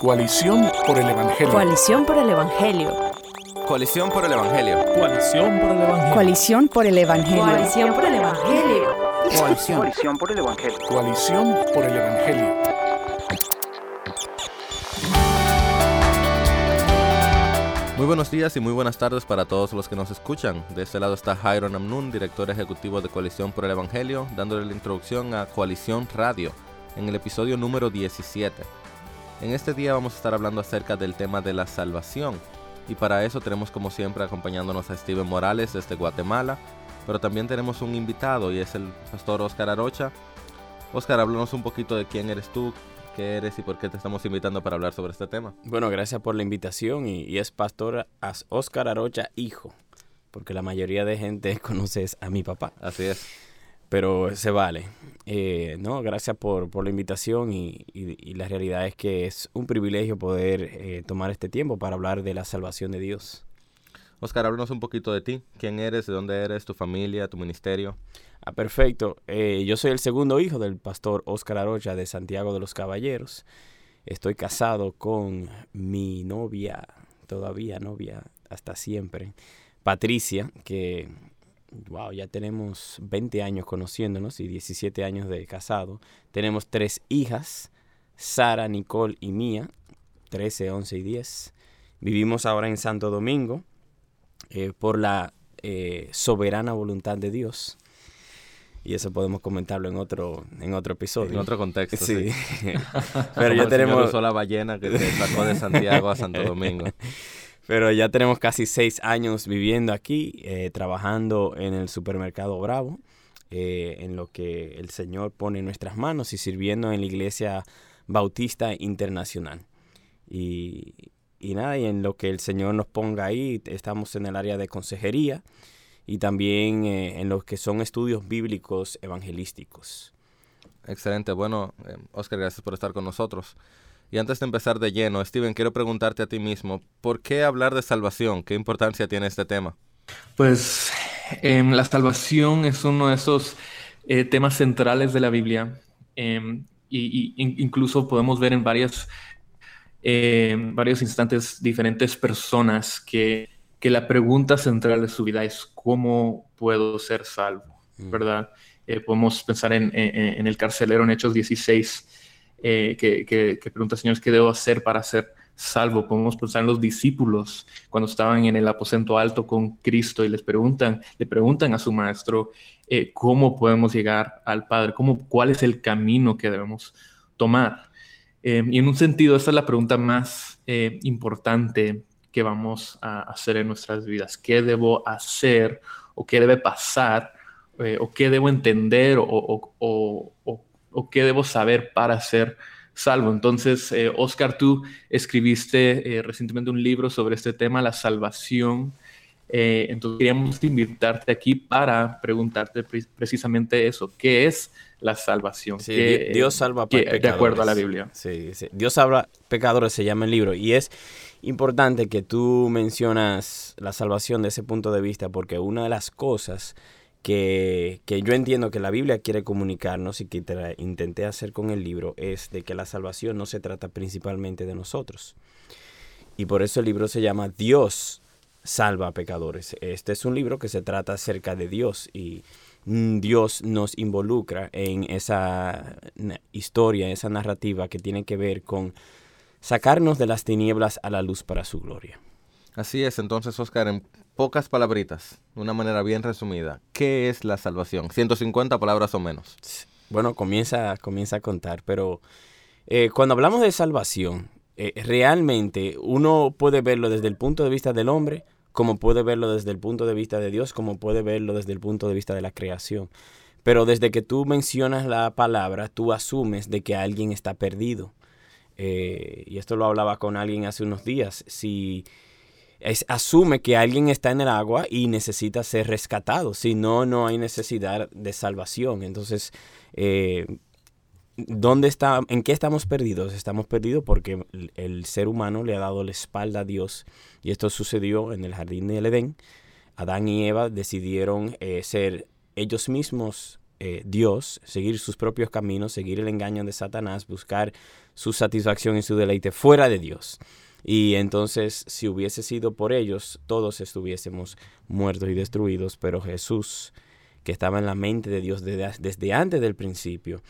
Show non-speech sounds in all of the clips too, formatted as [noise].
Coalición por el Evangelio. Coalición por el Evangelio. Coalición por el Evangelio. Coalición por el Evangelio. Coalición por el Evangelio. Coalición por el Evangelio. Coalición. Por el Evangelio. Coalición por el Evangelio. Muy buenos días y muy buenas tardes para todos los que nos escuchan. De este lado está Jairo Amnun, director ejecutivo de Coalición por el Evangelio, dándole la introducción a Coalición Radio en el episodio número 17. En este día vamos a estar hablando acerca del tema de la salvación. Y para eso tenemos como siempre acompañándonos a Steven Morales desde Guatemala, pero también tenemos un invitado y es el pastor Oscar Arocha. Oscar, háblanos un poquito de quién eres tú, qué eres y por qué te estamos invitando para hablar sobre este tema. Bueno, gracias por la invitación y, y es pastor As- Oscar Arocha, hijo, porque la mayoría de gente [laughs] conoce a mi papá, Así es. Pero se vale. Eh, no, gracias por, por la invitación y, y- y la realidad es que es un privilegio poder eh, tomar este tiempo para hablar de la salvación de Dios. Oscar, háblanos un poquito de ti. ¿Quién eres? ¿De dónde eres? ¿Tu familia? ¿Tu ministerio? Ah, perfecto. Eh, yo soy el segundo hijo del pastor Oscar Arocha de Santiago de los Caballeros. Estoy casado con mi novia, todavía novia, hasta siempre, Patricia, que, wow, ya tenemos 20 años conociéndonos y 17 años de casado. Tenemos tres hijas, Sara, Nicole y Mía, 13, 11 y 10. Vivimos ahora en Santo Domingo eh, por la eh, soberana voluntad de Dios. Y eso podemos comentarlo en otro, en otro episodio. En otro contexto. Sí. sí. [laughs] Pero Como ya tenemos, la ballena que se sacó de Santiago a Santo [laughs] Domingo. Pero ya tenemos casi seis años viviendo aquí, eh, trabajando en el supermercado Bravo, eh, en lo que el Señor pone en nuestras manos y sirviendo en la Iglesia Bautista Internacional. Y, y nada, y en lo que el Señor nos ponga ahí, estamos en el área de consejería y también eh, en lo que son estudios bíblicos evangelísticos. Excelente. Bueno, Oscar, gracias por estar con nosotros. Y antes de empezar de lleno, Steven, quiero preguntarte a ti mismo, ¿por qué hablar de salvación? ¿Qué importancia tiene este tema? Pues em, la salvación es uno de esos eh, temas centrales de la Biblia em, y, y in- incluso podemos ver en varias, em, varios instantes diferentes personas que, que la pregunta central de su vida es ¿cómo puedo ser salvo? ¿Verdad? Eh, podemos pensar en, en- en el carcelero en Hechos 16 eh, que, que, que pregunta, Señor, ¿qué debo hacer para ser salvo? Podemos pensar en los discípulos cuando estaban en el aposento alto con Cristo y les preguntan, le preguntan a su maestro eh, cómo podemos llegar al Padre, cómo, cuál es el camino que debemos tomar. Eh, y en un sentido, esta es la pregunta más importante que vamos a hacer en nuestras vidas. ¿Qué debo hacer o qué debe pasar o qué debo entender o, o- o- o- o qué debo saber para ser salvo? Entonces, eh, Oscar, tú escribiste eh, recientemente un libro sobre este tema, la salvación. Eh, entonces, queríamos invitarte aquí para preguntarte pre- precisamente eso. ¿Qué es la salvación? Sí, ¿Qué, Di- Dios salva qué- pe- De acuerdo a la pecadores. Biblia. Sí, sí. Dios salva pecadores se llama el libro y es importante que tú mencionas la salvación de ese punto de vista porque una de las cosas que, que yo entiendo que la Biblia quiere comunicarnos y que tra- intenté hacer con el libro es de que la salvación no se trata principalmente de nosotros. Y por eso el libro se llama Dios salva a pecadores. Este es un libro que se trata acerca de Dios y Dios nos involucra en esa historia, esa narrativa que tiene que ver con sacarnos de las tinieblas a la luz para su gloria. Así es, entonces, Oscar, en pocas palabritas, de una manera bien resumida, ¿qué es la salvación? 150 palabras o menos. Bueno, comienza, comienza a contar, pero eh, cuando hablamos de salvación, eh, realmente uno puede verlo desde el punto de vista del hombre, como puede verlo desde el punto de vista de Dios, como puede verlo desde el punto de vista de la creación. Pero desde que tú mencionas la palabra, tú asumes de que alguien está perdido. Eh, y esto lo hablaba con alguien hace unos días. Si es- asume que alguien está en el agua y necesita ser rescatado, si no, no hay necesidad de salvación. Entonces, eh, ¿dónde está, ¿en qué estamos perdidos? Estamos perdidos porque el, ser humano le ha dado la espalda a Dios y esto sucedió en el jardín del Edén. Adán y Eva decidieron eh, ser ellos mismos eh, Dios, seguir sus propios caminos, seguir el engaño de Satanás, buscar su satisfacción y su deleite fuera de Dios. Y entonces, si hubiese sido por ellos, todos estuviésemos muertos y destruidos, pero Jesús, que estaba en la mente de Dios desde, antes del principio,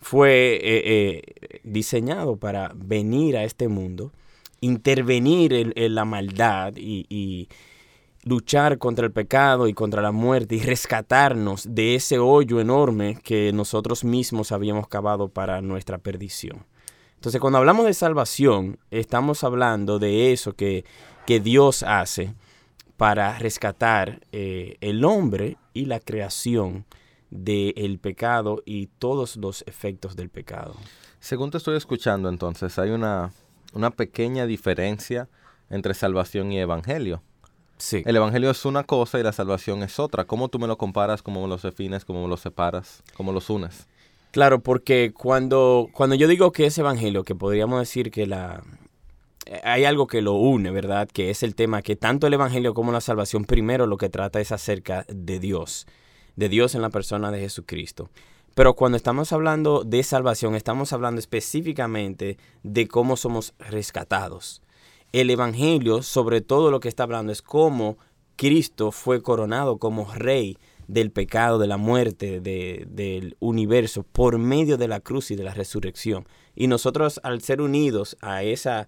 fue eh, eh, diseñado para venir a este mundo, intervenir en, la maldad y, luchar contra el pecado y contra la muerte y rescatarnos de ese hoyo enorme que nosotros mismos habíamos cavado para nuestra perdición. Entonces, cuando hablamos de salvación, estamos hablando de eso que, que Dios hace para rescatar eh, el hombre y la creación del pecado y todos los efectos del pecado. Según te estoy escuchando, entonces, hay una, una pequeña diferencia entre salvación y evangelio. Sí. El evangelio es una cosa y la salvación es otra. ¿Cómo tú me lo comparas? ¿Cómo me lo defines? ¿Cómo me lo separas? ¿Cómo los unes? Claro, porque cuando, cuando yo digo que es evangelio, que podríamos decir que la hay algo que lo une, ¿verdad? Que es el tema que tanto el evangelio como la salvación primero lo que trata es acerca de Dios, de Dios en la persona de Jesucristo. Pero cuando estamos hablando de salvación, estamos hablando específicamente de cómo somos rescatados. El Evangelio, sobre todo lo que está hablando, es cómo Cristo fue coronado como rey del pecado, de la muerte, del universo, por medio de la cruz y de la resurrección. Y nosotros al ser unidos a esa,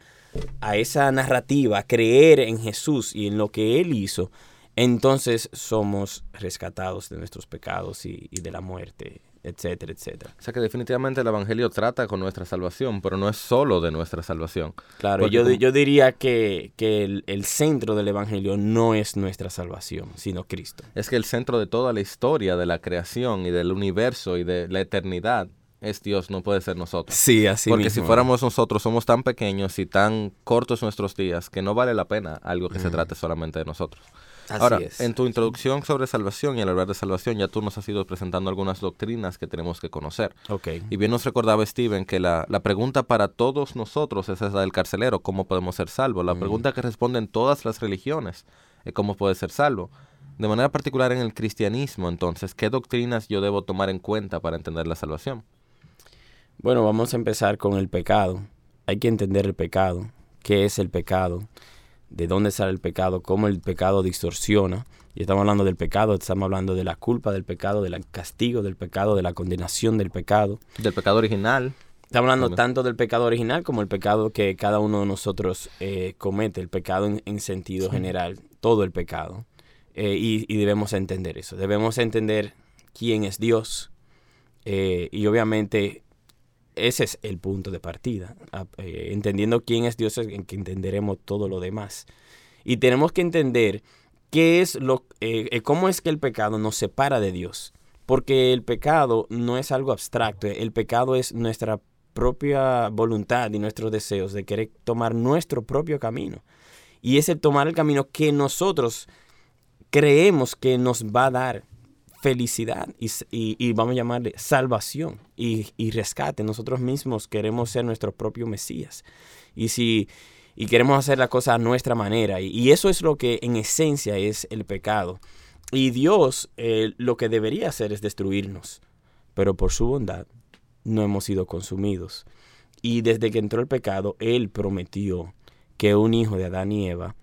a esa narrativa, creer en Jesús y en lo que Él hizo, entonces somos rescatados de nuestros pecados y de la muerte etcétera, etcétera. O sea que definitivamente el Evangelio trata con nuestra salvación, pero no es solo de nuestra salvación. Claro, yo, yo diría que, el, centro del Evangelio no es nuestra salvación, sino Cristo. Es que el centro de toda la historia de la creación y del universo y de la eternidad es Dios, no puede ser nosotros. Sí, así Porque si fuéramos nosotros, somos tan pequeños y tan cortos nuestros días que no vale la pena algo que se trate solamente de nosotros. Ahora, en tu introducción sobre salvación y al hablar de salvación, ya tú nos has ido presentando algunas doctrinas que tenemos que conocer. Okay. Y bien nos recordaba Steven que la, pregunta para todos nosotros es esa del carcelero, ¿cómo podemos ser salvos? La mm. pregunta que responden todas las religiones es cómo puede ser salvo. De manera particular en el cristianismo, entonces, ¿qué doctrinas yo debo tomar en cuenta para entender la salvación? Bueno, vamos a empezar con el pecado. Hay que entender el pecado. ¿Qué es el pecado? De dónde sale el pecado, cómo el pecado distorsiona. Y estamos hablando del pecado, estamos hablando de la culpa del pecado, del castigo del pecado, de la condenación del pecado. Del pecado original. Estamos hablando tanto del pecado original como el pecado que cada uno de nosotros eh, comete, el pecado en, sentido general, todo el pecado. Eh, y, debemos entender eso, debemos entender quién es Dios eh, y obviamente ese es el punto de partida. Eh, entendiendo quién es Dios, en que entenderemos todo lo demás. Y tenemos que entender qué es lo, eh, eh, cómo es que el pecado nos separa de Dios. Porque el pecado no es algo abstracto. El pecado es nuestra propia voluntad y nuestros deseos de querer tomar nuestro propio camino. Y es el tomar el camino que nosotros creemos que nos va a dar felicidad y, vamos a llamarle salvación y, rescate. Nosotros mismos queremos ser nuestro propio Mesías. Y si y queremos hacer la cosa a nuestra manera. Y, eso es lo que en esencia es el pecado. Y Dios eh, lo que debería hacer es destruirnos. Pero por su bondad no hemos sido consumidos. Y desde que entró el pecado, Él prometió que un hijo de Adán y Eva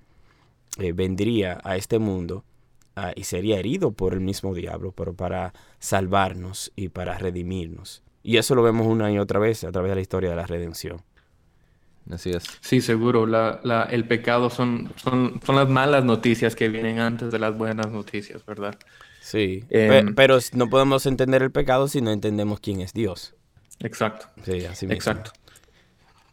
eh, vendría a este mundo Ah, y sería herido por el mismo diablo, pero para salvarnos y para redimirnos. Y eso lo vemos una y otra vez a través de la historia de la redención. Así es. Sí, seguro. La, el pecado son, son, son las malas noticias que vienen antes de las buenas noticias, ¿verdad? Sí. Em, pero no podemos entender el pecado si no entendemos quién es Dios. Exacto. Sí, así mismo. Exacto.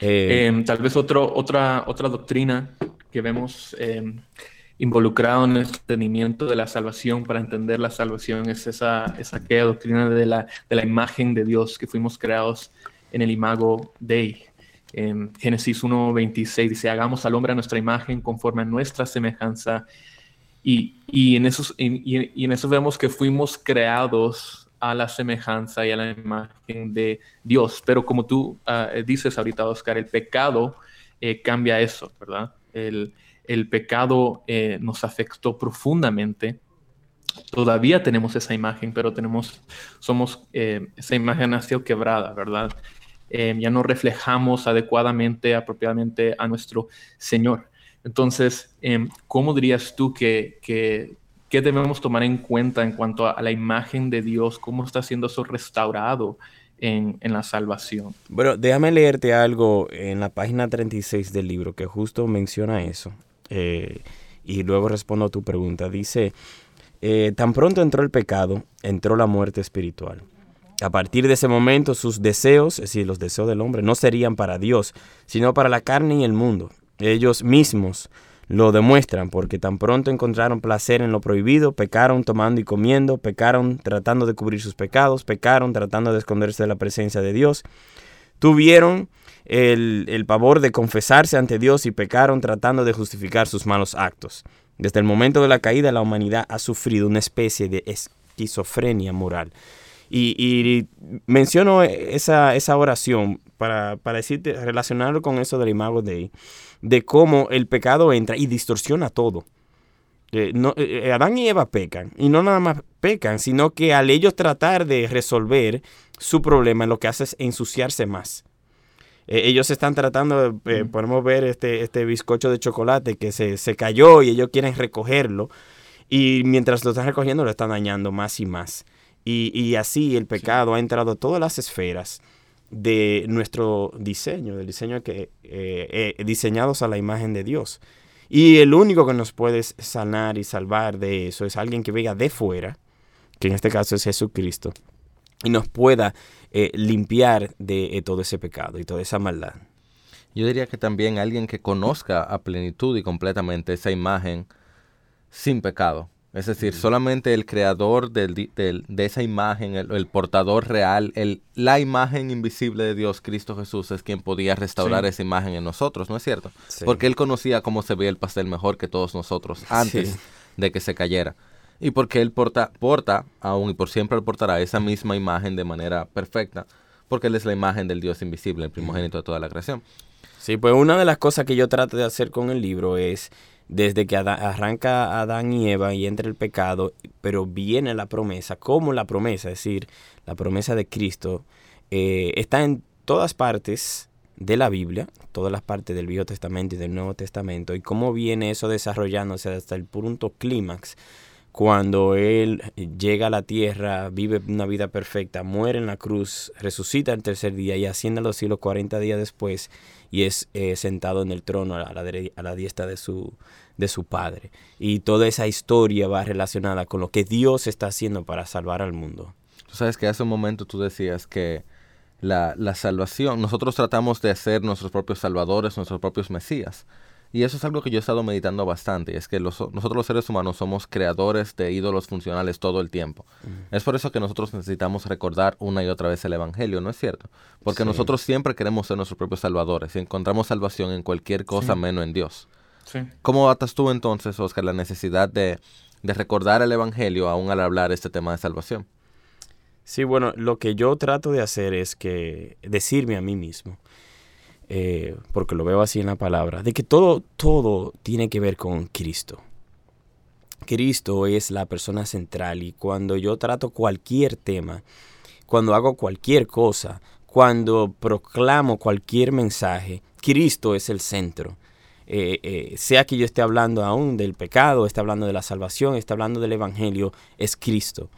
Eh, em, tal vez otro, otra, otra doctrina que vemos em, involucrado en el entendimiento de la salvación, para entender la salvación, es esa, esa aquella doctrina de la, de la imagen de Dios, que fuimos creados en el imago Dei. En Génesis 1.26 dice, hagamos al hombre a nuestra imagen conforme a nuestra semejanza. Y, y en, esos, y, en eso vemos que fuimos creados a la semejanza y a la imagen de Dios. Pero como tú ah, dices ahorita, Oscar, el pecado eh, cambia eso, ¿verdad? El, el pecado eh, nos afectó profundamente. Todavía tenemos esa imagen, pero tenemos, somos, eh, esa imagen ha sido quebrada, ¿verdad? eh, ya no reflejamos adecuadamente, apropiadamente a nuestro Señor. Entonces, em, ¿cómo dirías tú que, que, debemos tomar en cuenta en cuanto a, la imagen de Dios? ¿Cómo está siendo eso restaurado en, la salvación? Bueno, déjame leerte algo en la página 36 del libro que justo menciona eso. Eh, y luego respondo a tu pregunta. Dice, eh, tan pronto entró el pecado, entró la muerte espiritual. A partir de ese momento sus deseos, es decir, los deseos del hombre, no serían para Dios, sino para la carne y el mundo. Ellos mismos lo demuestran porque tan pronto encontraron placer en lo prohibido, pecaron tomando y comiendo, pecaron tratando de cubrir sus pecados, pecaron tratando de esconderse de la presencia de Dios, tuvieron el, el pavor de confesarse ante Dios y pecaron tratando de justificar sus malos actos. Desde el momento de la caída la humanidad ha sufrido una especie de esquizofrenia moral. Y, menciono esa, esa oración para, para decirte, relacionarlo con eso del imago de de cómo el pecado entra y distorsiona todo. Eh, no, eh, eh, Adán y Eva pecan, y no nada más pecan, sino que al ellos tratar de resolver su problema, lo que hace es ensuciarse más. ellos están tratando, podemos ver este, este bizcocho de chocolate que se, se cayó y ellos quieren recogerlo, y mientras lo están recogiendo lo están dañando más y más. Y, así el pecado ha entrado a todas las esferas de nuestro diseño, del diseño que diseñados a la imagen de Dios. Y el único que nos puede sanar y salvar de eso es alguien que venga de fuera, que en este caso es Jesucristo, y nos pueda eh, limpiar de todo ese pecado y toda esa maldad. Yo diría que también alguien que conozca a plenitud y completamente esa imagen sin pecado. Es decir, solamente el creador de esa imagen, el, portador real, el, la imagen invisible de Dios, Cristo Jesús, es quien podía restaurar esa imagen en nosotros, ¿no es cierto? Porque Él conocía cómo se veía el pastel mejor que todos nosotros antes de que se cayera. Y porque Él porta, porta, aún y por siempre portará esa misma imagen de manera perfecta, porque Él es la imagen del Dios invisible, el primogénito de toda la creación. Sí, pues una de las cosas que yo trato de hacer con el libro es desde que arranca Adán y Eva y entra el pecado, pero viene la promesa, como la promesa, es decir, la promesa de Cristo, eh, está en todas partes de la Biblia, todas las partes del Viejo Testamento y del Nuevo Testamento, y cómo viene eso desarrollándose hasta el punto clímax, cuando Él llega a la tierra, vive una vida perfecta, muere en la cruz, resucita el tercer día y asciende a los cielos 40 días después y es eh, sentado en el trono a la, diestra de su, de su Padre. Y toda esa historia va relacionada con lo que Dios está haciendo para salvar al mundo. Tú sabes que hace un momento tú decías que la, la salvación, nosotros tratamos de ser nuestros propios salvadores, nuestros propios mesías. Y eso es algo que yo he estado meditando bastante, es que nosotros los seres humanos somos creadores de ídolos funcionales todo el tiempo. Es por eso que nosotros necesitamos recordar una y otra vez el Evangelio, ¿no es cierto? Porque nosotros siempre queremos ser nuestros propios salvadores y encontramos salvación en cualquier cosa menos en Dios. ¿Cómo atas tú entonces, Oscar, la necesidad de, de recordar el Evangelio aún al hablar este tema de salvación? Sí, bueno, lo que yo trato de hacer es que decirme a mí mismo, eh, porque lo veo así en la palabra, de que todo, todo tiene que ver con Cristo. Cristo es la persona central y cuando yo trato cualquier tema, cuando hago cualquier cosa, cuando proclamo cualquier mensaje, Cristo es el centro. Eh, eh, sea que yo esté hablando aún del pecado, esté hablando de la salvación, esté hablando del Evangelio, es Cristo.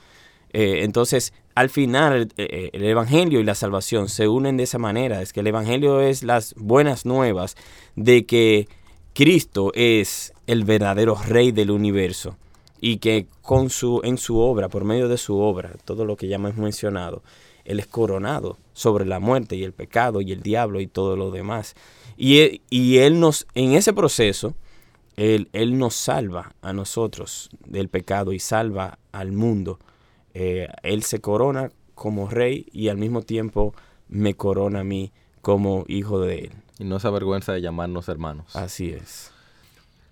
entonces, al final eh, eh, el, Evangelio y la salvación se unen de esa manera. Es que el Evangelio es las buenas nuevas de que Cristo es el verdadero Rey del universo y que con su, en su obra, por medio de su obra, todo lo que ya hemos mencionado, Él es coronado sobre la muerte y el pecado y el diablo y todo lo demás. Y, e, y Él nos, en ese proceso, él, él nos salva a nosotros del pecado y salva al mundo eh, él se corona como rey y al mismo tiempo me corona a mí como hijo de él. Y no se avergüenza de llamarnos hermanos. Así es.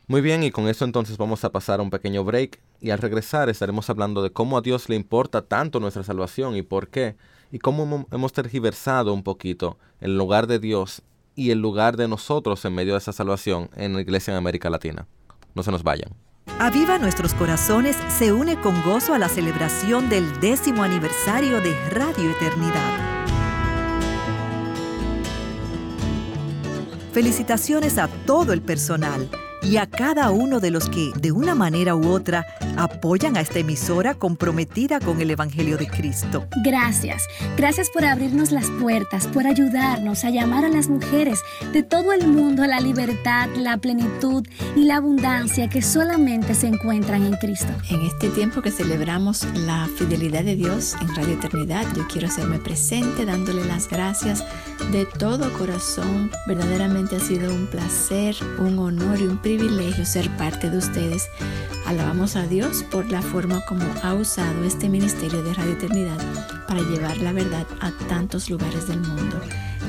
Muy bien, y con eso entonces vamos a pasar a un pequeño break y al regresar estaremos hablando de cómo a Dios le importa tanto nuestra salvación y por qué, y cómo hemos tergiversado un poquito el lugar de Dios y el lugar de nosotros en medio de esa salvación en la iglesia en América Latina. No se nos vayan. Aviva Nuestros Corazones se une con gozo a la celebración del décimo aniversario de Radio Eternidad. Felicitaciones a todo el personal y a cada uno de los que, de una manera u otra, apoyan a esta emisora comprometida con el Evangelio de Cristo. Gracias. Gracias por abrirnos las puertas, por ayudarnos a llamar a las mujeres de todo el mundo a la libertad, la plenitud y la abundancia que solamente se encuentran en Cristo. En este tiempo que celebramos la fidelidad de Dios en Radio Eternidad, yo quiero hacerme presente dándole las gracias de todo corazón. Verdaderamente ha sido un placer, un honor y un privilegio ser parte de ustedes. Alabamos a Dios por la forma como ha usado este ministerio de Radio Eternidad para llevar la verdad a tantos lugares del mundo.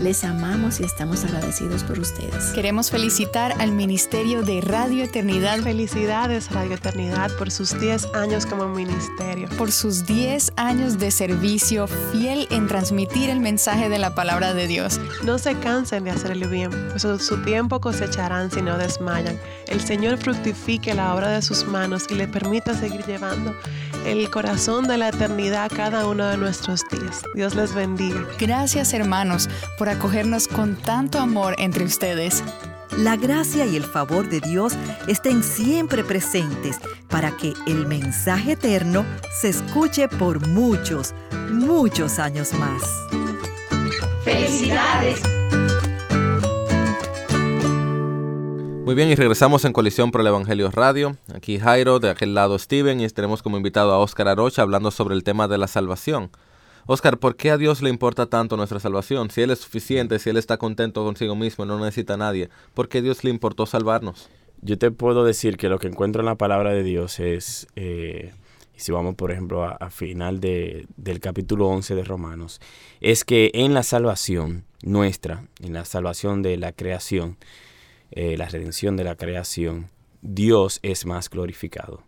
Les amamos y estamos agradecidos por ustedes. Queremos felicitar al Ministerio de Radio Eternidad Felicidades Radio Eternidad por sus 10 años como ministerio. por sus 10 años de servicio fiel en transmitir el mensaje de la palabra de Dios. No se cansen de hacerle bien, pues su- su tiempo cosecharán si no desmayan. El Señor fructifique la obra de sus manos y le permita seguir llevando el corazón de la eternidad a cada uno de nuestros días. Dios les bendiga. Gracias hermanos por acogernos con tanto amor entre ustedes. La gracia y el favor de Dios estén siempre presentes para que el mensaje eterno se escuche por muchos, muchos años más. Muy bien, y regresamos en Colisión por el Evangelio Radio. Aquí Jairo, de aquel lado Steven, y estaremos como invitado a Óscar Arocha hablando sobre el tema de la salvación. Óscar, ¿por qué a Dios le importa tanto nuestra salvación? Si Él es suficiente, si Él está contento consigo mismo, no necesita a nadie, ¿por qué Dios le importó salvarnos? Yo te puedo decir que lo que encuentro en la palabra de Dios es, eh, si vamos por ejemplo a, a final de- del capítulo 11 de Romanos, es que en la salvación nuestra, en la salvación de la creación, eh, la redención de la creación, Dios es más glorificado.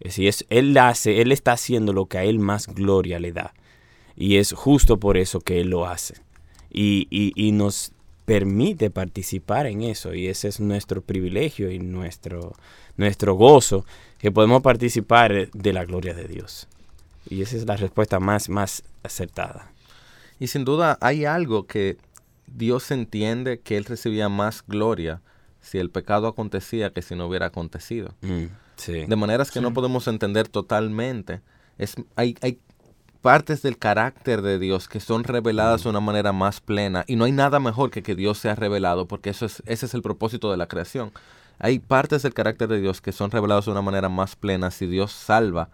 Es decir, es- él hace, Él está haciendo lo que a Él más gloria le da. Y es justo por eso que Él lo hace. Y, y- y nos permite participar en eso. Y ese es nuestro privilegio y nuestro, nuestro gozo, que podemos participar de la gloria de Dios. Y esa es la respuesta más, más acertada. Y sin duda hay algo que Dios entiende que Él recibía más gloria si el pecado acontecía que si no hubiera acontecido. Mm, sí. De maneras que no podemos entender totalmente. Es, hay, hay partes del carácter de Dios que son reveladas de una manera más plena y no hay nada mejor que que Dios sea revelado porque eso es, ese es el propósito de la creación. Hay partes del carácter de Dios que son reveladas de una manera más plena si Dios salva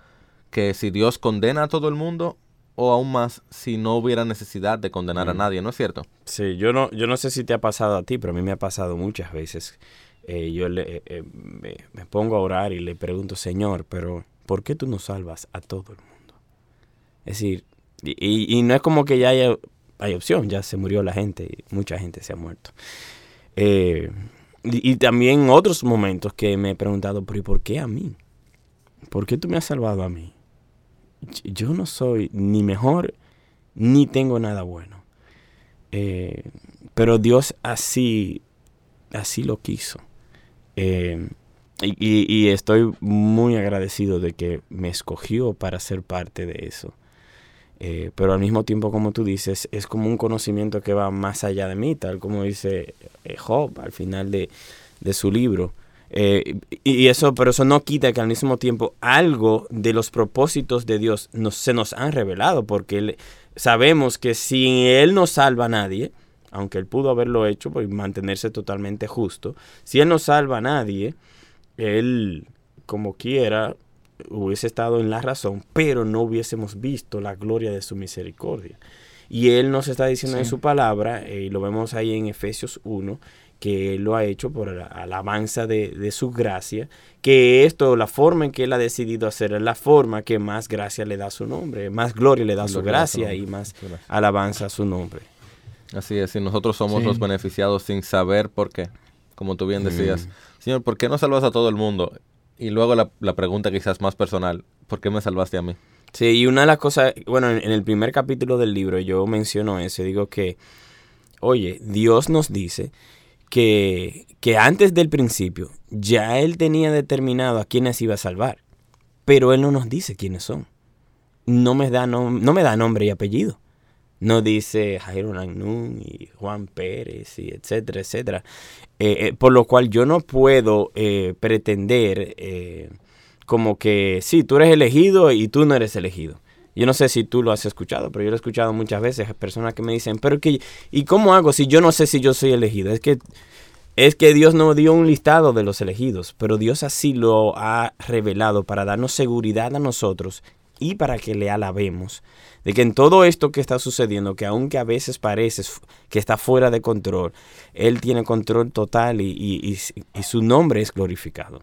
que si Dios condena a todo el mundo o aún más si no hubiera necesidad de condenar a Mm. nadie, ¿no es cierto? Sí, yo no, yo no sé si te ha pasado a ti, pero a mí me ha pasado muchas veces. Eh, yo le, eh, eh, me, me pongo a orar y le pregunto, Señor, pero ¿por qué tú no salvas a todo el mundo? Es decir, y, y- no es como que ya haya, hay opción, ya se murió la gente y mucha gente se ha muerto. Eh, y, y también otros momentos que me he preguntado, pero ¿y por qué a mí? ¿Por qué tú me has salvado a mí? Yo no soy ni mejor ni tengo nada bueno. Eh, pero Dios así, así lo quiso. Eh, y estoy muy agradecido de que me escogió para ser parte de eso. Eh, pero al mismo tiempo, como tú dices, es como un conocimiento que va más allá de mí, tal como dice eh, Job al final de, de su libro. Eh, y, eso, pero eso no quita que al mismo tiempo algo de los propósitos de Dios nos, se nos han revelado, porque sabemos que si Él no salva a nadie, aunque Él pudo haberlo hecho por mantenerse totalmente justo, si Él no salva a nadie, Él, como quiera, hubiese estado en la razón, pero no hubiésemos visto la gloria de su misericordia. Y Él nos está diciendo en su palabra, eh, y lo vemos ahí en Efesios 1, que Él lo ha hecho por la alabanza de, de su gracia, que esto, la forma en que Él ha decidido hacer, es la forma que más gracia le da a su nombre, más gloria le da su Gloria a su gracia y más alabanza a su nombre. Así es, y nosotros somos Sí. los beneficiados sin saber por qué. Como tú bien decías, Mm. Señor, ¿por qué no salvas a todo el mundo? Y luego la, la pregunta quizás más personal, ¿por qué me salvaste a mí? Sí, y una de las cosas, bueno, en, el primer capítulo del libro yo menciono eso, digo que, oye, Dios nos dice que, que antes del principio ya Él tenía determinado a quiénes iba a salvar, pero Él no nos dice quiénes son. No me da, nom- no me da nombre y apellido. No dice Jairo Lagnún y Juan Pérez y etcétera, etcétera. Eh, eh, por lo cual yo no puedo eh, pretender como que sí, tú eres elegido y tú no eres elegido. Yo no sé si tú lo has escuchado, pero yo lo he escuchado muchas veces. Personas que me dicen, pero que, ¿y cómo hago si yo no sé si yo soy elegido? Es que, es que Dios no dio un listado de los elegidos, pero Dios así lo ha revelado para darnos seguridad a nosotros y para que le alabemos. De que en todo esto que está sucediendo, que aunque a veces parece que está fuera de control, Él tiene control total y, y, y, y su nombre es glorificado.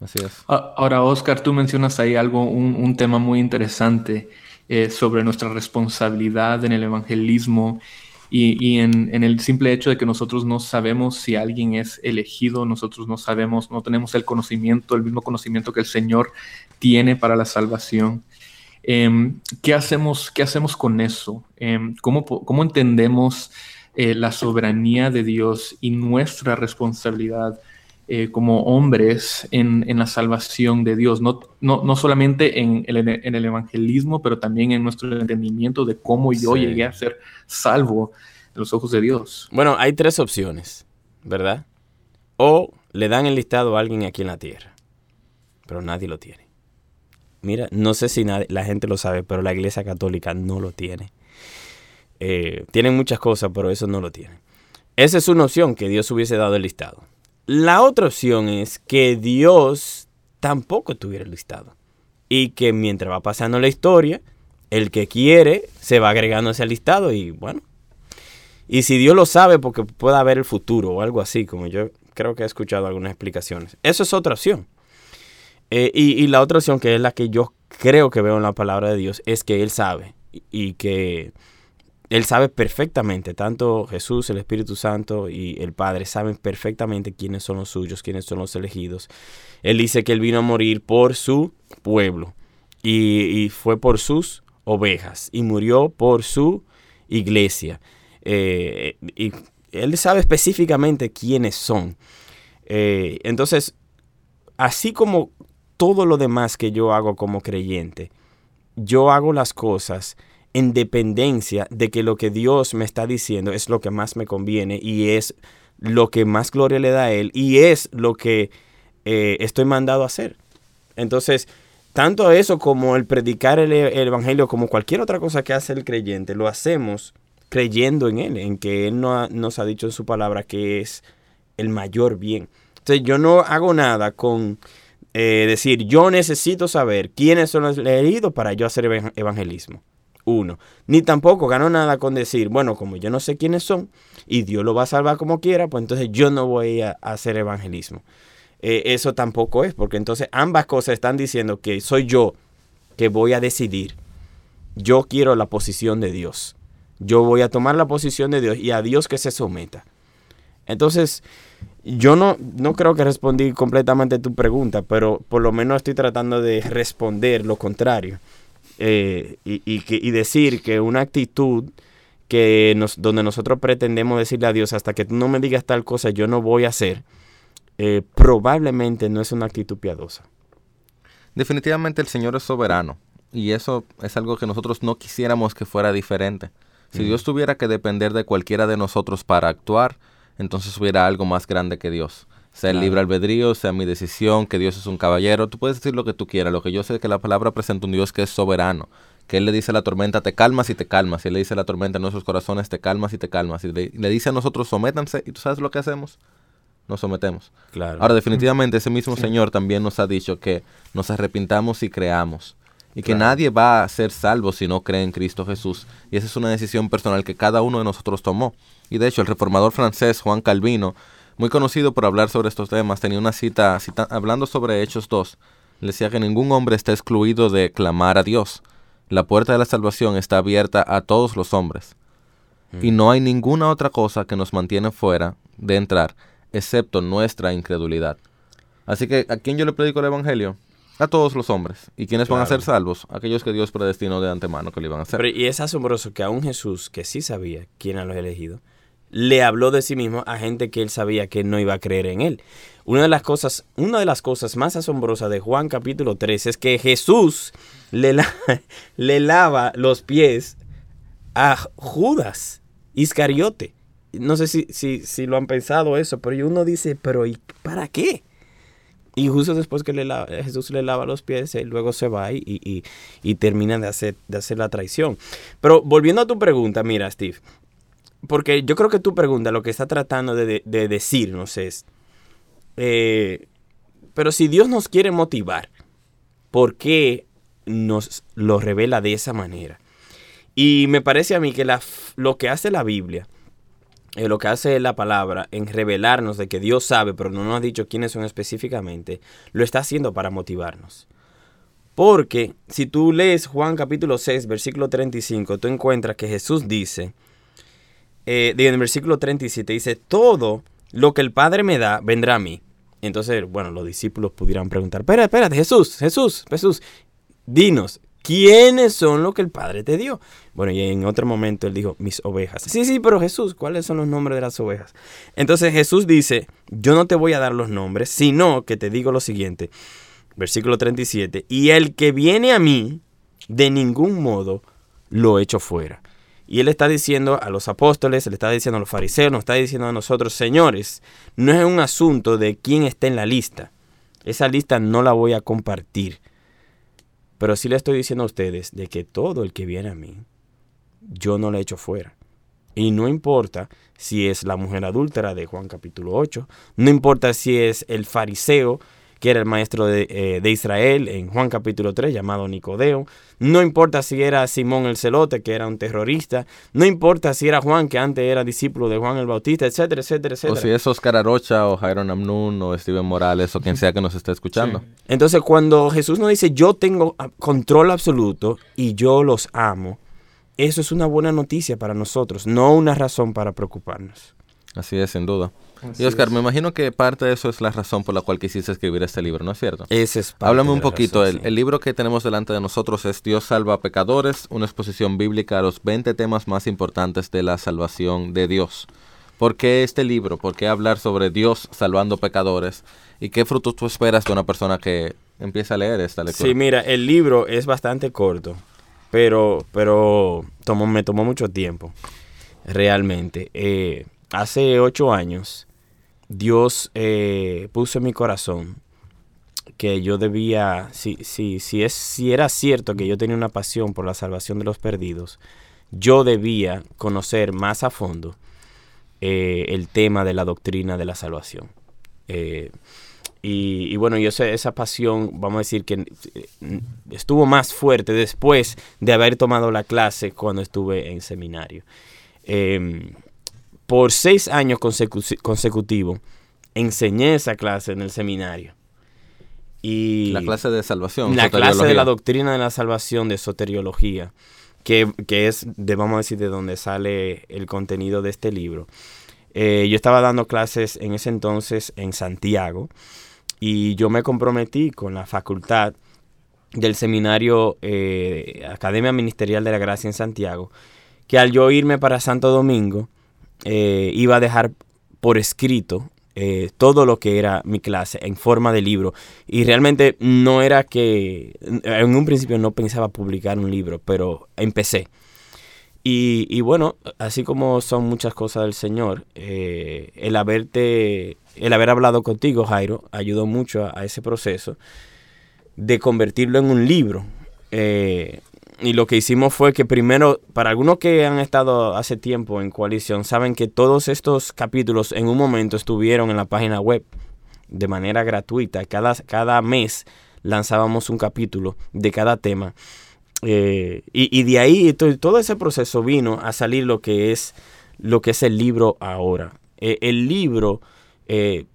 Así es. Ah, Ahora, Oscar, tú mencionas ahí algo, un, un tema muy interesante eh, sobre nuestra responsabilidad en el evangelismo y, en, el simple hecho de que nosotros no sabemos si alguien es elegido, nosotros no sabemos, no tenemos el conocimiento, el mismo conocimiento que el Señor tiene para la salvación. Em, ¿qué, hacemos, ¿Qué hacemos con eso? Em, ¿cómo, cómo entendemos eh, la soberanía de Dios y nuestra responsabilidad eh, como hombres en, en la salvación de Dios? No, no, no solamente en el, en el evangelismo, pero también en nuestro entendimiento de cómo yo Sí. llegué a ser salvo en los ojos de Dios. Bueno, hay tres opciones, ¿verdad? O le dan el listado a alguien aquí en la tierra, pero nadie lo tiene. Mira, no sé si nadie- la gente lo sabe, pero la Iglesia Católica no lo tiene. Eh, tienen muchas cosas, pero eso no lo tienen. Esa es una opción, que Dios hubiese dado el listado. La otra opción es que Dios tampoco tuviera listado. Y que mientras va pasando la historia, el que quiere se va agregando a ese listado y bueno, y si Dios lo sabe, porque pueda ver el futuro o algo así, como yo creo que he escuchado algunas explicaciones. Eso es otra opción. Eh, y, la otra opción, que es la que yo creo que veo en la palabra de Dios, es que Él sabe y que Él sabe perfectamente, tanto Jesús, el Espíritu Santo y el Padre saben perfectamente quiénes son los suyos, quiénes son los elegidos. Él dice que Él vino a morir por su pueblo y, fue por sus ovejas y murió por su iglesia. Eh, y Él sabe específicamente quiénes son. Eh, entonces, así como todo lo demás que yo hago como creyente, yo hago las cosas en dependencia de que lo que Dios me está diciendo es lo que más me conviene y es lo que más gloria le da a Él y es lo que eh, estoy mandado a hacer. Entonces, tanto eso como el predicar el, el Evangelio, como cualquier otra cosa que hace el creyente, lo hacemos creyendo en Él, en que Él no nos ha dicho en su palabra que es el mayor bien. Entonces, yo no hago nada con eh, decir, yo necesito saber quiénes son los elegidos para yo hacer evan- evangelismo. Uno. Ni tampoco gano nada con decir, bueno, como yo no sé quiénes son y Dios lo va a salvar como quiera, pues entonces yo no voy a, a hacer evangelismo. Eh, eso tampoco es, porque entonces ambas cosas están diciendo que soy yo que voy a decidir. Yo quiero la posición de Dios. Yo voy a tomar la posición de Dios y a Dios que se someta. Entonces, yo no, no creo que respondí completamente tu pregunta, pero por lo menos estoy tratando de responder lo contrario. Eh, y, y decir que una actitud que nos, donde nosotros pretendemos decirle a Dios, hasta que tú no me digas tal cosa, yo no voy a hacer, eh, probablemente no es una actitud piadosa. Definitivamente el Señor es soberano y eso es algo que nosotros no quisiéramos que fuera diferente. Si Dios tuviera que depender de cualquiera de nosotros para actuar, entonces hubiera algo más grande que Dios. Sea el Claro. libre albedrío, sea mi decisión, que Dios es un caballero. Tú puedes decir lo que tú quieras. Lo que yo sé es que la palabra presenta un Dios que es soberano. Que Él le dice a la tormenta, te calmas y te calmas. Y Él le dice a la tormenta en nuestros corazones, te calmas y te calmas. Y le, le dice a nosotros, sométanse. ¿Y tú sabes lo que hacemos? Nos sometemos. Claro. Ahora, definitivamente, ese mismo Señor también nos ha dicho que nos arrepintamos y creamos. Y que nadie va a ser salvo si no cree en Cristo Jesús. Y esa es una decisión personal que cada uno de nosotros tomó. Y de hecho, el reformador francés Juan Calvino, muy conocido por hablar sobre estos temas, tenía una cita, cita hablando sobre Hechos 2. Le decía que ningún hombre está excluido de clamar a Dios. La puerta de la salvación está abierta a todos los hombres. Y no hay ninguna otra cosa que nos mantiene fuera de entrar, excepto nuestra incredulidad. Así que, ¿a quién yo le predico el Evangelio? A todos los hombres. ¿Y quiénes van a ser Claro. salvos? Aquellos que Dios predestinó de antemano que lo iban a hacer. Pero, y es asombroso que aún Jesús, que sí sabía quién era los elegidos, le habló de sí mismo a gente que él sabía que no iba a creer en él. Una de las cosas, una de las cosas más asombrosas de Juan capítulo 3 es que Jesús le, [laughs] le lava los pies a Judas Iscariote. No sé si, si, si lo han pensado eso, pero uno dice, pero ¿y para qué? Y justo después que le lava- Jesús le lava los pies, él luego se va y, y- y termina de hacer, de hacer la traición. Pero volviendo a tu pregunta, mira, Steve, porque yo creo que tu pregunta lo que está tratando de, de- de decirnos es, eh, pero si Dios nos quiere motivar, ¿por qué nos lo revela de esa manera? Y me parece a mí que la lo que hace la Biblia, eh, lo que hace la palabra en revelarnos de que Dios sabe, pero no nos ha dicho quiénes son específicamente, lo está haciendo para motivarnos. Porque si tú lees Juan capítulo 6, versículo 35, tú encuentras que Jesús dice, eh, en el versículo 37, dice, todo lo que el Padre me da vendrá a mí. Entonces, bueno, los discípulos pudieran preguntar, espera, espérate, Jesús, Jesús, Jesús, dinos, ¿quiénes son lo que el Padre te dio? Bueno, y en otro momento él dijo, mis ovejas. Sí, sí, pero Jesús, ¿cuáles son los nombres de las ovejas? Entonces Jesús dice, yo no te voy a dar los nombres, sino que te digo lo siguiente, versículo 37, y el que viene a mí, de ningún modo lo echo fuera. Y él está diciendo a los apóstoles, le está diciendo a los fariseos, nos está diciendo a nosotros, señores, no es un asunto de quién está en la lista. Esa lista no la voy a compartir. Pero sí le estoy diciendo a ustedes de que todo el que viene a mí, yo no le echo fuera. Y no importa si es la mujer adúltera de Juan capítulo 8, no importa si es el fariseo, que era el maestro de, eh, de Israel en Juan capítulo 3, llamado Nicodeo, no importa si era Simón el celote, que era un terrorista, no importa si era Juan, que antes era discípulo de Juan el Bautista, etcétera, etcétera, O etcétera. si es Oscar Arocha o Jairo Namnun o Steven Morales o quien sea que nos esté escuchando. Entonces, cuando Jesús nos dice, yo tengo ah, control absoluto y yo los amo, eso es una buena noticia para nosotros, no una razón para preocuparnos. Así es, sin duda. Así y Oscar, es. me imagino que parte de eso es la razón por la cual quisiste escribir este libro, ¿no es cierto? Ese es parte Háblame de un la poquito. razón, el, el libro que tenemos delante de nosotros es Dios salva a pecadores, una exposición bíblica a los 20 temas más importantes de la salvación de Dios. ¿Por qué este libro? ¿Por qué hablar sobre Dios salvando pecadores? ¿Y qué frutos tú esperas de una persona que empieza a leer esta lectura? Sí, mira, el libro es bastante corto, pero, pero tomó, me tomó mucho tiempo, realmente. Eh, hace ocho años, Dios eh, puso en mi corazón que yo debía, si, si, si, es, si era cierto que yo tenía una pasión por la salvación de los perdidos, yo debía conocer más a fondo eh, el tema de la doctrina de la salvación. Eh, y, bueno, yo sé, esa pasión, vamos a decir que estuvo más fuerte después de haber tomado la clase cuando estuve en seminario. Por seis años consecu- consecutivos enseñé esa clase en el seminario. Y La clase de salvación. la clase de la doctrina de la salvación de soteriología, que, que es de, vamos a decir, de donde sale el contenido de este libro. Eh, yo estaba dando clases en ese entonces en Santiago y yo me comprometí con la facultad del seminario eh, Academia Ministerial de la Gracia en Santiago, que al yo irme para Santo Domingo, eh, iba a dejar por escrito eh, todo lo que era mi clase en forma de libro. Y realmente no era que, en un principio no pensaba publicar un libro, pero empecé. Y, y bueno, así como son muchas cosas del Señor, eh, el haberte, el haber hablado contigo, Jairo, ayudó mucho a, ese proceso de convertirlo en un libro. Y lo que hicimos fue que primero, para algunos que han estado hace tiempo en coalición, saben que todos estos capítulos en un momento estuvieron en la página web de manera gratuita. Cada, cada mes lanzábamos un capítulo de cada tema. Eh, y, y de ahí to- todo ese proceso vino a salir lo que es lo que es el libro ahora. Eh, el libro, eh,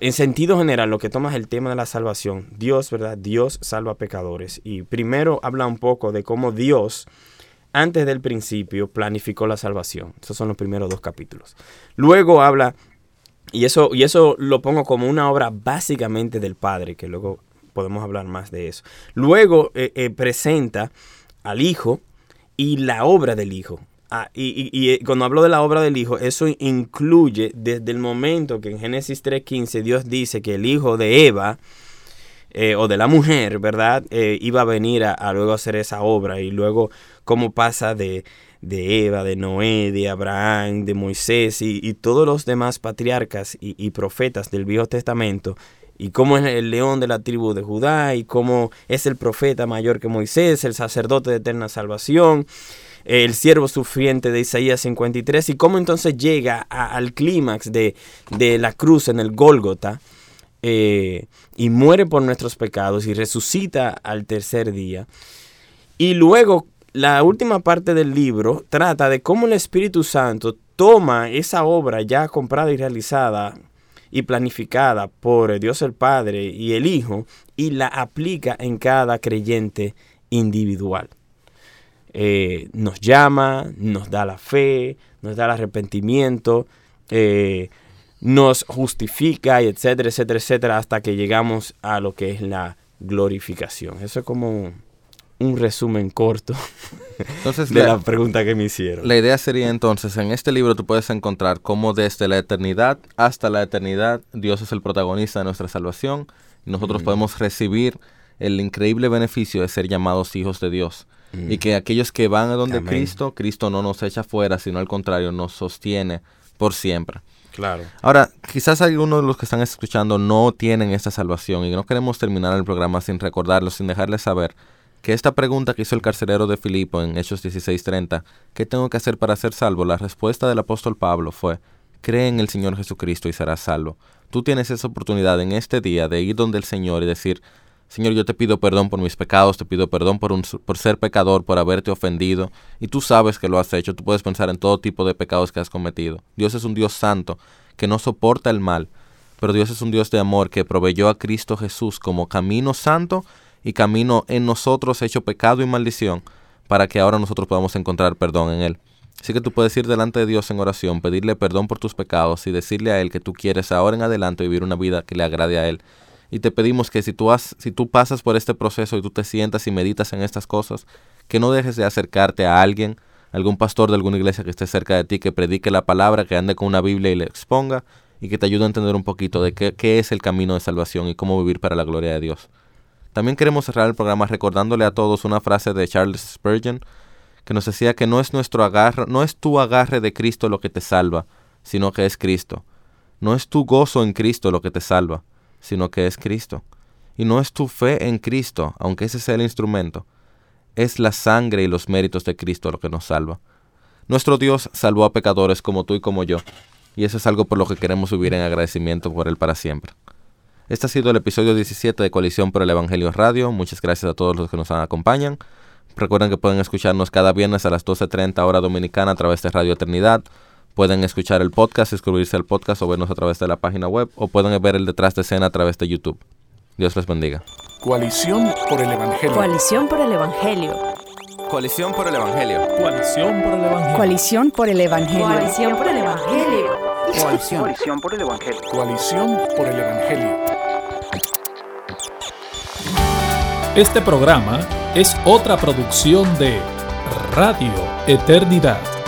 en sentido general, lo que toma es el tema de la salvación. Dios, ¿verdad? Dios salva pecadores. Y primero habla un poco de cómo Dios, antes del principio, planificó la salvación. Esos son los primeros dos capítulos. Luego habla, y eso, y eso lo pongo como una obra básicamente del Padre, que luego podemos hablar más de eso. Luego eh, eh, presenta al Hijo y la obra del Hijo. Ah, y, y- y, eh, cuando hablo de la obra del Hijo, eso incluye desde el momento que en Génesis 3.15 Dios dice que el hijo de Eva eh, o de la mujer, ¿verdad? Eh, iba a venir a, a, luego hacer esa obra. Y luego cómo pasa de, de Eva, de Noé, de Abraham, de Moisés y, y todos los demás patriarcas y, y, profetas del Viejo Testamento y cómo es el león de la tribu de Judá y cómo es el profeta mayor que Moisés, el sacerdote de eterna salvación el siervo sufriente de Isaías 53 y cómo entonces llega al clímax de, de, la cruz en el Gólgota eh, y muere por nuestros pecados y resucita al tercer día. Y luego la última parte del libro trata de cómo el Espíritu Santo toma esa obra ya comprada y realizada y planificada por Dios el Padre y el Hijo y la aplica en cada creyente individual eh, nos llama, nos da la fe, nos da el arrepentimiento, eh, nos justifica, y etcétera, etcétera, etcétera, hasta que llegamos a lo que es la glorificación. Eso es como un resumen corto entonces, [laughs] de la, la, pregunta que me hicieron. La idea sería entonces, en este libro tú puedes encontrar cómo desde la eternidad hasta la eternidad Dios es el protagonista de nuestra salvación y nosotros mm. podemos recibir el increíble beneficio de ser llamados hijos de Dios. Mm. Y que aquellos que van a donde Amén. Cristo, Cristo no nos echa fuera, sino al contrario, nos sostiene por siempre. Claro. Ahora, quizás algunos de los que están escuchando no tienen esta salvación y no queremos terminar el programa sin recordarlo, sin dejarles saber que esta pregunta que hizo el carcelero de Filipo en Hechos 16:30, ¿qué tengo que hacer para ser salvo? La respuesta del apóstol Pablo fue, cree en el Señor Jesucristo y serás salvo. Tú tienes esa oportunidad en este día de ir donde el Señor y decir, Señor, yo te pido perdón por mis pecados, te pido perdón por, un, por ser pecador, por haberte ofendido, y tú sabes que lo has hecho, tú puedes pensar en todo tipo de pecados que has cometido. Dios es un Dios santo, que no soporta el mal, pero Dios es un Dios de amor que proveyó a Cristo Jesús como camino santo y camino en nosotros hecho pecado y maldición, para que ahora nosotros podamos encontrar perdón en Él. Así que tú puedes ir delante de Dios en oración, pedirle perdón por tus pecados y decirle a Él que tú quieres ahora en adelante vivir una vida que le agrade a Él y te pedimos que si tú, has, si tú pasas por este proceso y tú te sientas y meditas en estas cosas, que no dejes de acercarte a alguien, algún pastor de alguna iglesia que esté cerca de ti, que predique la palabra, que ande con una Biblia y le exponga y que te ayude a entender un poquito de qué, qué es el camino de salvación y cómo vivir para la gloria de Dios. También queremos cerrar el programa recordándole a todos una frase de Charles Spurgeon que nos decía que no es nuestro agarre, no es tu agarre de Cristo lo que te salva, sino que es Cristo. No es tu gozo en Cristo lo que te salva, sino que es Cristo. Y no es tu fe en Cristo, aunque ese sea el instrumento, es la sangre y los méritos de Cristo lo que nos salva. Nuestro Dios salvó a pecadores como tú y como yo, y eso es algo por lo que queremos vivir en agradecimiento por Él para siempre. Este ha sido el episodio 17 de Coalición por el Evangelio Radio. Muchas gracias a todos los que nos acompañan. Recuerden que pueden escucharnos cada viernes a las 12.30 hora dominicana a través de Radio Eternidad Pueden escuchar el podcast, suscribirse al podcast o vernos a través de la página web o pueden ver el detrás de escena a través de YouTube. Dios les bendiga. Coalición por el Evangelio. Coalición por el Evangelio. Coalición por el Evangelio. Coalición por el Evangelio. Coalición por el Evangelio. Coalición por el Evangelio. Coalición. Coalición por el Evangelio. Coalición por el Evangelio. Este programa es otra producción de Radio Eternidad.